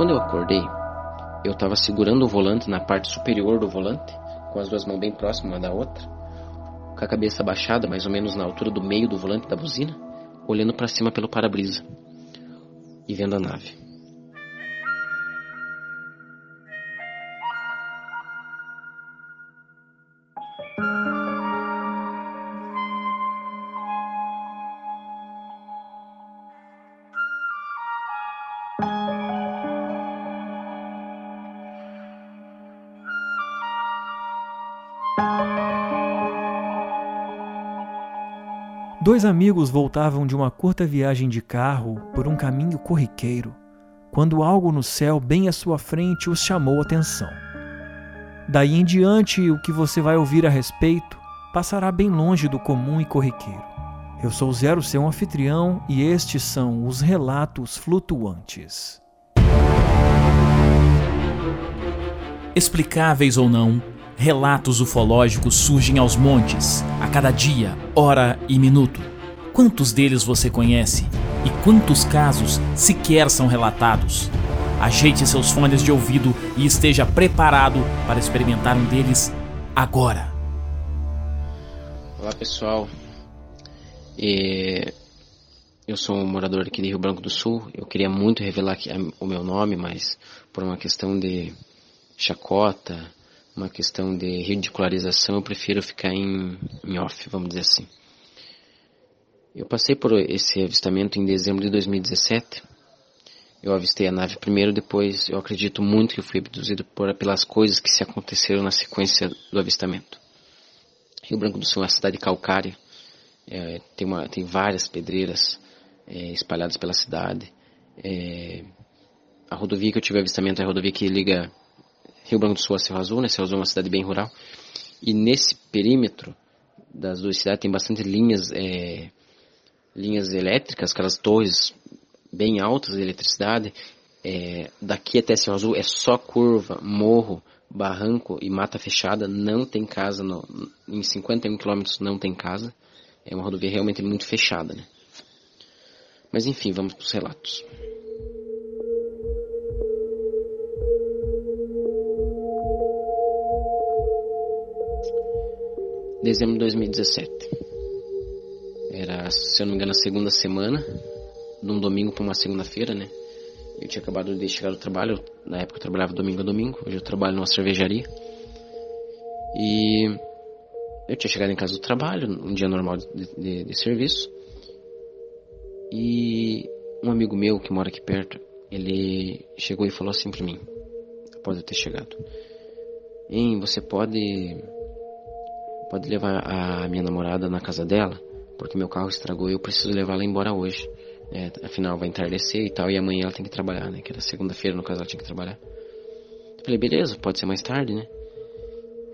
Quando eu acordei, eu estava segurando o volante na parte superior do volante, com as duas mãos bem próximas uma da outra, com a cabeça baixada, mais ou menos na altura do meio do volante da buzina, olhando para cima pelo para-brisa e vendo a nave. Dois amigos voltavam de uma curta viagem de carro por um caminho corriqueiro, quando algo no céu bem à sua frente os chamou a atenção. Daí em diante, o que você vai ouvir a respeito passará bem longe do comum e corriqueiro. Eu sou Zero, seu anfitrião, e estes são os relatos flutuantes. Explicáveis ou não, Relatos ufológicos surgem aos montes, a cada dia, hora e minuto. Quantos deles você conhece? E quantos casos sequer são relatados? Ajeite seus fones de ouvido e esteja preparado para experimentar um deles agora. Olá pessoal, é, eu sou um morador aqui de Rio Branco do Sul. Eu queria muito revelar o meu nome, mas por uma questão de chacota, uma questão de ridicularização, eu prefiro ficar em, em off, vamos dizer assim. Eu passei por esse avistamento em dezembro de 2017. Eu avistei a nave primeiro, depois eu acredito muito que eu fui abduzido por, pelas coisas que se aconteceram na sequência do avistamento. Rio Branco do Sul é uma cidade calcária, é, tem, uma, tem várias pedreiras é, espalhadas pela cidade. É, a rodovia que eu tive avistamento é a rodovia que liga Rio Branco do Sul a Cerro Azul, né? Cerro Azul é uma cidade bem rural. E nesse perímetro das duas cidades tem bastante linhas, é, linhas elétricas, aquelas torres bem altas de eletricidade. É, daqui até Cerro Azul é só curva, morro, barranco e mata fechada. Não tem casa, no, em 51 quilômetros não tem casa. É uma rodovia realmente muito fechada, né? Mas enfim, vamos para os relatos. Dezembro de 2017. Era, se eu não me engano, a segunda semana, num domingo para uma segunda-feira, né? Eu tinha acabado de chegar do trabalho, na época eu trabalhava domingo a domingo, hoje eu trabalho numa cervejaria. E eu tinha chegado em casa do trabalho, um dia normal de, de, de serviço. E um amigo meu que mora aqui perto, ele chegou e falou assim para mim, após eu ter chegado: Hein, você pode pode levar a minha namorada na casa dela, porque meu carro estragou e eu preciso levar ela embora hoje. É, afinal, vai entardecer e tal, e amanhã ela tem que trabalhar, né? Que era segunda-feira, no caso, ela tinha que trabalhar. Eu falei, beleza, pode ser mais tarde, né?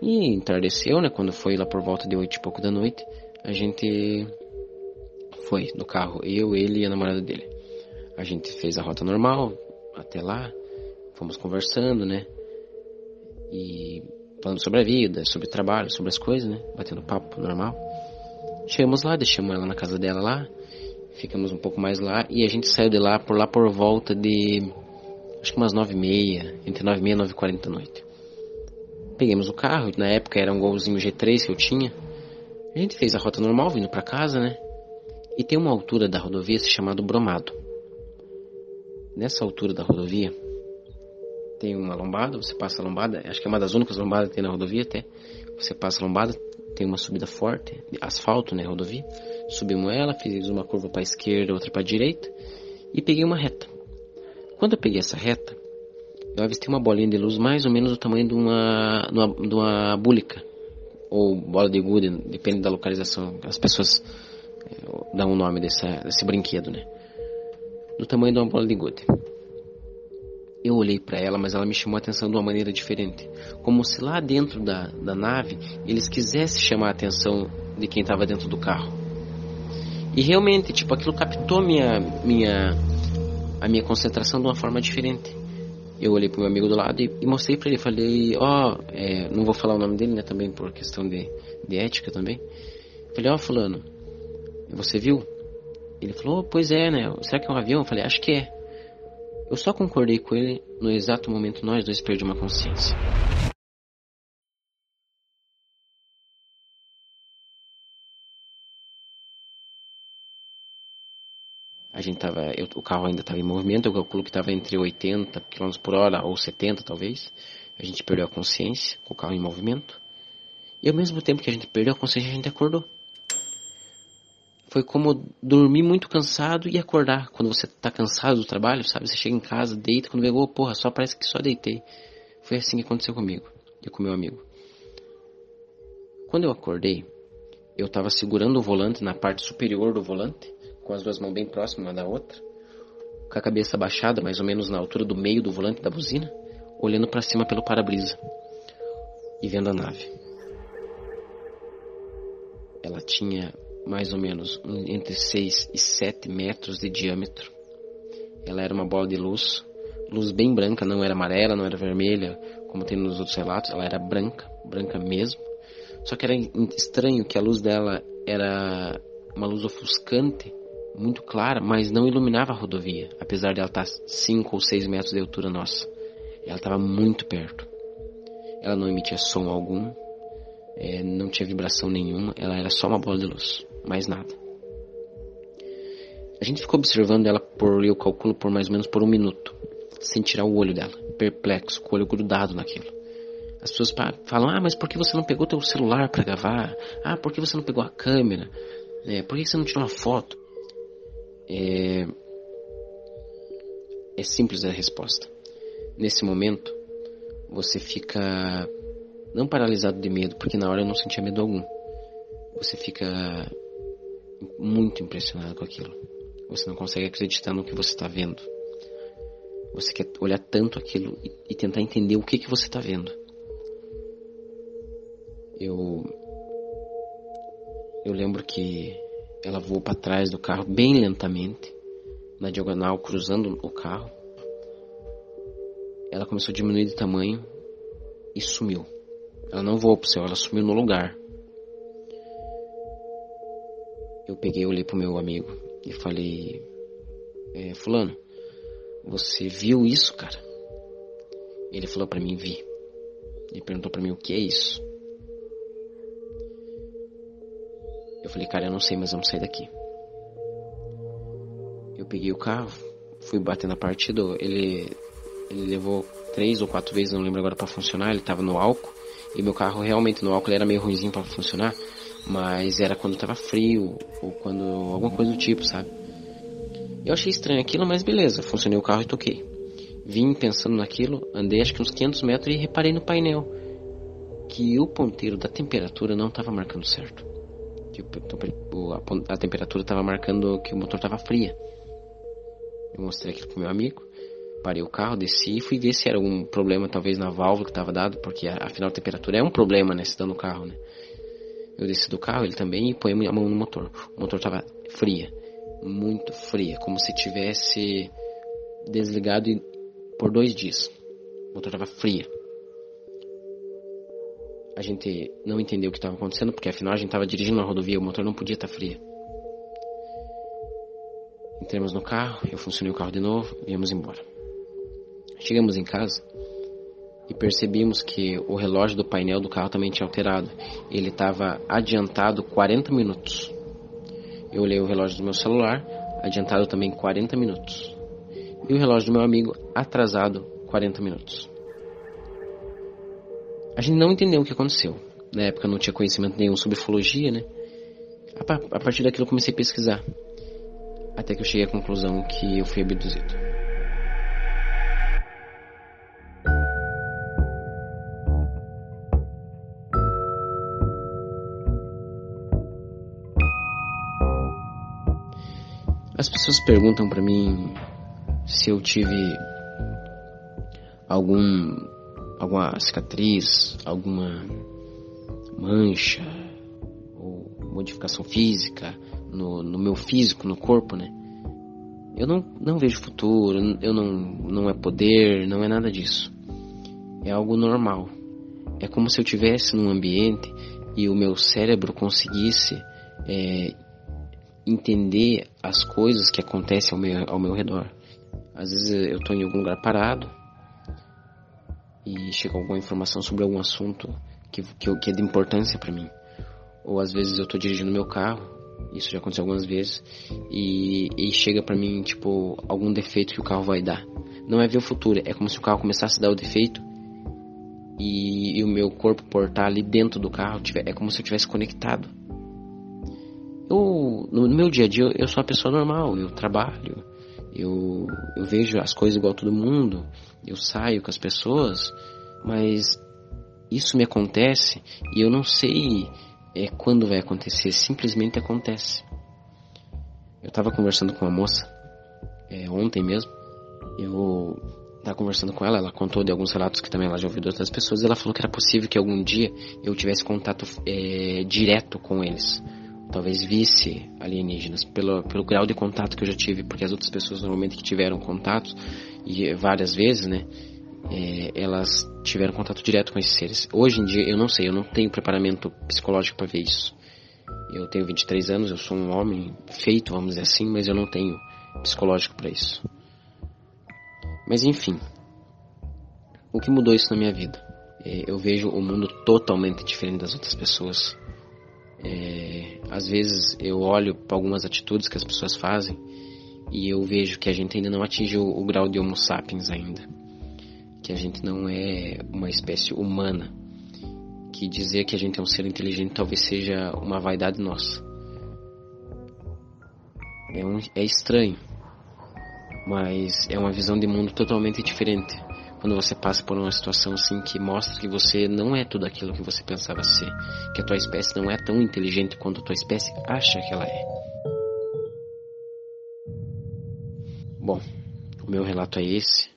E entardeceu, né? Quando foi lá por volta de oito e pouco da noite, a gente foi no carro, eu, ele e a namorada dele. A gente fez a rota normal até lá, fomos conversando, né? E falando sobre a vida, sobre trabalho, sobre as coisas, né? Batendo papo normal. Chegamos lá, deixamos ela na casa dela lá, ficamos um pouco mais lá e a gente saiu de lá por lá por volta de acho que umas nove e meia, entre nove e meia e nove e quarenta da noite. Pegamos o carro, na época era um golzinho G3 que eu tinha. A gente fez a rota normal vindo para casa, né? E tem uma altura da rodovia chamada Bromado. Nessa altura da rodovia, tem uma lombada, você passa a lombada, acho que é uma das únicas lombadas que tem na rodovia até. Você passa a lombada, tem uma subida forte, asfalto, né, rodovia. Subimos ela, fiz uma curva para a esquerda, outra para a direita e peguei uma reta. Quando eu peguei essa reta, eu avistei uma bolinha de luz mais ou menos do tamanho de uma, de uma, de uma búlica ou bola de gude, depende da localização. As pessoas é, dão o nome dessa, desse brinquedo, né? Do tamanho de uma bola de gude. Eu olhei para ela, mas ela me chamou a atenção de uma maneira diferente. Como se lá dentro da, da nave eles quisessem chamar a atenção de quem estava dentro do carro. E realmente, tipo, aquilo captou minha, minha, a minha concentração de uma forma diferente. Eu olhei para meu amigo do lado e, e mostrei para ele. Falei, ó, oh, é, não vou falar o nome dele, né, também por questão de, de ética também. Falei, ó, oh, fulano, você viu? Ele falou, oh, pois é, né? Será que é um avião? Eu falei, acho que é. Eu só concordei com ele no exato momento nós dois perdemos a consciência. A gente tava, eu, o carro ainda estava em movimento, eu calculo que estava entre 80 km por hora ou 70 talvez. A gente perdeu a consciência com o carro em movimento. E ao mesmo tempo que a gente perdeu a consciência, a gente acordou. Foi como dormir muito cansado e acordar. Quando você está cansado do trabalho, sabe? Você chega em casa, deita, quando oh, porra, só parece que só deitei. Foi assim que aconteceu comigo e com meu amigo. Quando eu acordei, eu estava segurando o volante na parte superior do volante com as duas mãos bem próximas uma da outra, com a cabeça baixada, mais ou menos na altura do meio do volante da buzina, olhando para cima pelo para-brisa e vendo a nave. Ela tinha mais ou menos entre 6 e 7 metros de diâmetro. Ela era uma bola de luz, luz bem branca, não era amarela, não era vermelha, como tem nos outros relatos, ela era branca, branca mesmo. Só que era estranho que a luz dela era uma luz ofuscante muito clara, mas não iluminava a rodovia, apesar de ela estar 5 ou 6 metros de altura nossa. Ela estava muito perto. Ela não emitia som algum, é, não tinha vibração nenhuma, ela era só uma bola de luz, mais nada. A gente ficou observando ela por, eu calculo, por mais ou menos por um minuto, sem tirar o olho dela, perplexo, com o olho grudado naquilo. As pessoas falam, ah, mas por que você não pegou teu celular para gravar? Ah, por que você não pegou a câmera? É, por que você não tirou uma foto? É, é simples a resposta. Nesse momento, você fica não paralisado de medo, porque na hora eu não sentia medo algum. Você fica muito impressionado com aquilo. Você não consegue acreditar no que você está vendo. Você quer olhar tanto aquilo e, tentar entender o que, que você está vendo. Eu eu lembro que ela voou para trás do carro bem lentamente, na diagonal, cruzando o carro. Ela começou a diminuir de tamanho e sumiu. Ela não voou pro céu, ela sumiu no lugar. Eu peguei, olhei pro meu amigo e falei: é, Fulano, você viu isso, cara? Ele falou para mim: Vi. Ele perguntou para mim o que é isso. Eu falei, cara, eu não sei, mas vamos sair daqui. Eu peguei o carro, fui bater na partida, ele, ele levou três ou quatro vezes, não lembro agora, para funcionar, ele tava no álcool, e meu carro realmente no álcool era meio ruimzinho para funcionar, mas era quando tava frio, ou quando, alguma coisa do tipo, sabe? Eu achei estranho aquilo, mas beleza, funcionei o carro e toquei. Vim pensando naquilo, andei acho que uns 500 metros e reparei no painel que o ponteiro da temperatura não estava marcando certo que a, temperatura estava marcando que o motor estava fria. Eu mostrei aquilo pro meu amigo, parei o carro, desci e fui ver se era um problema talvez na válvula que estava dado, porque afinal a temperatura é um problema, né, se dando no carro, né. Eu desci do carro, ele também, e põe a mão no motor. O motor estava fria, muito fria, como se tivesse desligado por dois dias. O motor estava fria a gente não entendeu o que estava acontecendo, porque afinal a gente estava dirigindo na rodovia, o motor não podia estar tá frio. Entramos no carro, eu funcionei o carro de novo, viemos embora. Chegamos em casa e percebemos que o relógio do painel do carro também tinha alterado. Ele estava adiantado 40 minutos. Eu olhei o relógio do meu celular, adiantado também 40 minutos. E o relógio do meu amigo atrasado 40 minutos. A gente não entendeu o que aconteceu. Na época não tinha conhecimento nenhum sobre ufologia, né? A partir daquilo eu comecei a pesquisar. Até que eu cheguei à conclusão que eu fui abduzido. As pessoas perguntam para mim se eu tive algum alguma cicatriz, alguma mancha ou modificação física no, no meu físico, no corpo, né? Eu não, não vejo futuro, eu não, não é poder, não é nada disso. É algo normal. É como se eu tivesse num ambiente e o meu cérebro conseguisse é, entender as coisas que acontecem ao meu, ao meu redor. Às vezes eu estou em algum lugar parado e chega alguma informação sobre algum assunto que, que, que é de importância para mim. Ou às vezes eu estou dirigindo meu carro, isso já aconteceu algumas vezes, e, e chega para mim, tipo, algum defeito que o carro vai dar. Não é ver o futuro, é como se o carro começasse a dar o defeito e, e o meu corpo portar ali dentro do carro, tiver, é como se eu tivesse conectado. No, no meu dia a dia, eu, eu sou uma pessoa normal, eu trabalho, eu, eu vejo as coisas igual todo mundo, eu saio com as pessoas, mas isso me acontece e eu não sei é, quando vai acontecer, simplesmente acontece. Eu estava conversando com uma moça é, ontem mesmo, eu estava conversando com ela, ela contou de alguns relatos que também ela já ouviu de outras pessoas, e ela falou que era possível que algum dia eu tivesse contato é, direto com eles talvez visse alienígenas pelo, pelo grau de contato que eu já tive, porque as outras pessoas normalmente que tiveram contatos, e várias vezes, né, é, elas tiveram contato direto com esses seres. Hoje em dia eu não sei, eu não tenho preparamento psicológico para ver isso. Eu tenho 23 anos, eu sou um homem feito, vamos dizer assim, mas eu não tenho psicológico para isso. Mas enfim, o que mudou isso na minha vida? É, eu vejo o mundo totalmente diferente das outras pessoas. É, às vezes eu olho para algumas atitudes que as pessoas fazem e eu vejo que a gente ainda não atingiu o grau de Homo sapiens ainda, que a gente não é uma espécie humana, que dizer que a gente é um ser inteligente talvez seja uma vaidade nossa. É, um, é estranho, mas é uma visão de mundo totalmente diferente quando você passa por uma situação assim que mostra que você não é tudo aquilo que você pensava ser, que a tua espécie não é tão inteligente quanto a tua espécie acha que ela é. Bom, o meu relato é esse.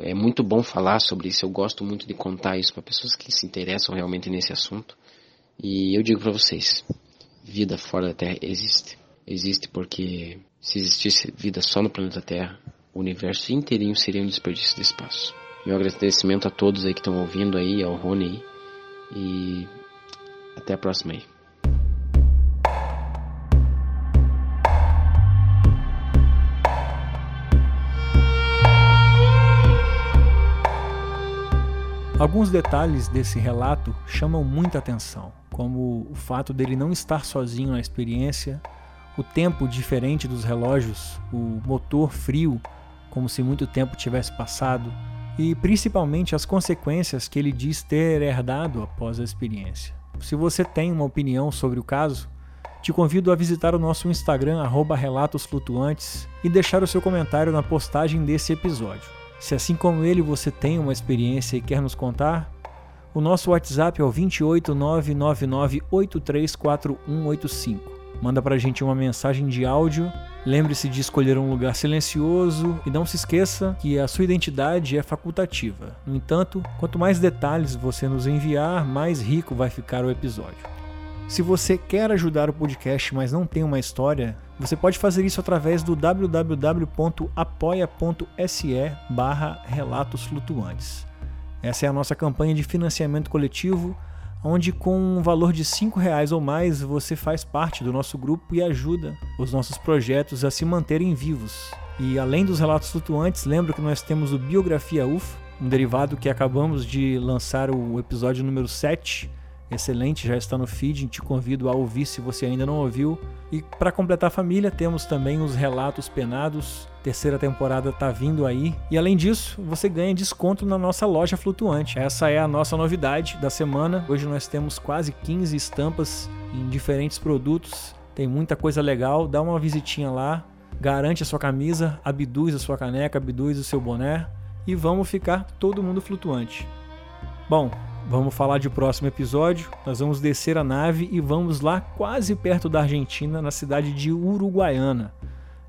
É muito bom falar sobre isso, eu gosto muito de contar isso para pessoas que se interessam realmente nesse assunto. E eu digo para vocês, vida fora da Terra existe. Existe porque se existisse vida só no planeta Terra, o universo inteirinho seria um desperdício de espaço. Meu agradecimento a todos aí que estão ouvindo aí, ao Rony aí. E até a próxima aí. Alguns detalhes desse relato chamam muita atenção, como o fato dele não estar sozinho na experiência, o tempo diferente dos relógios, o motor frio, como se muito tempo tivesse passado, e principalmente as consequências que ele diz ter herdado após a experiência. Se você tem uma opinião sobre o caso, te convido a visitar o nosso Instagram @relatosflutuantes e deixar o seu comentário na postagem desse episódio. Se assim como ele você tem uma experiência e quer nos contar, o nosso WhatsApp é o 28999834185. Manda pra gente uma mensagem de áudio Lembre-se de escolher um lugar silencioso e não se esqueça que a sua identidade é facultativa. No entanto, quanto mais detalhes você nos enviar, mais rico vai ficar o episódio. Se você quer ajudar o podcast, mas não tem uma história, você pode fazer isso através do www.apoia.se barra Relatos Flutuantes. Essa é a nossa campanha de financiamento coletivo onde com um valor de R$ reais ou mais você faz parte do nosso grupo e ajuda os nossos projetos a se manterem vivos. E além dos relatos flutuantes, lembro que nós temos o Biografia UFO, um derivado que acabamos de lançar o episódio número 7, excelente, já está no feed, te convido a ouvir se você ainda não ouviu. E para completar a família, temos também os relatos penados. Terceira temporada está vindo aí. E além disso, você ganha desconto na nossa loja flutuante. Essa é a nossa novidade da semana. Hoje nós temos quase 15 estampas em diferentes produtos. Tem muita coisa legal. Dá uma visitinha lá, garante a sua camisa, abduz a sua caneca, abduz o seu boné e vamos ficar todo mundo flutuante. Bom, Vamos falar de próximo episódio. Nós vamos descer a nave e vamos lá quase perto da Argentina, na cidade de Uruguaiana,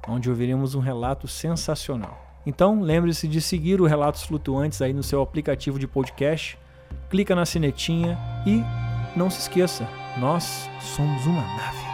onde ouviremos um relato sensacional. Então, lembre-se de seguir o Relatos Flutuantes aí no seu aplicativo de podcast. Clica na sinetinha e não se esqueça, nós somos uma nave.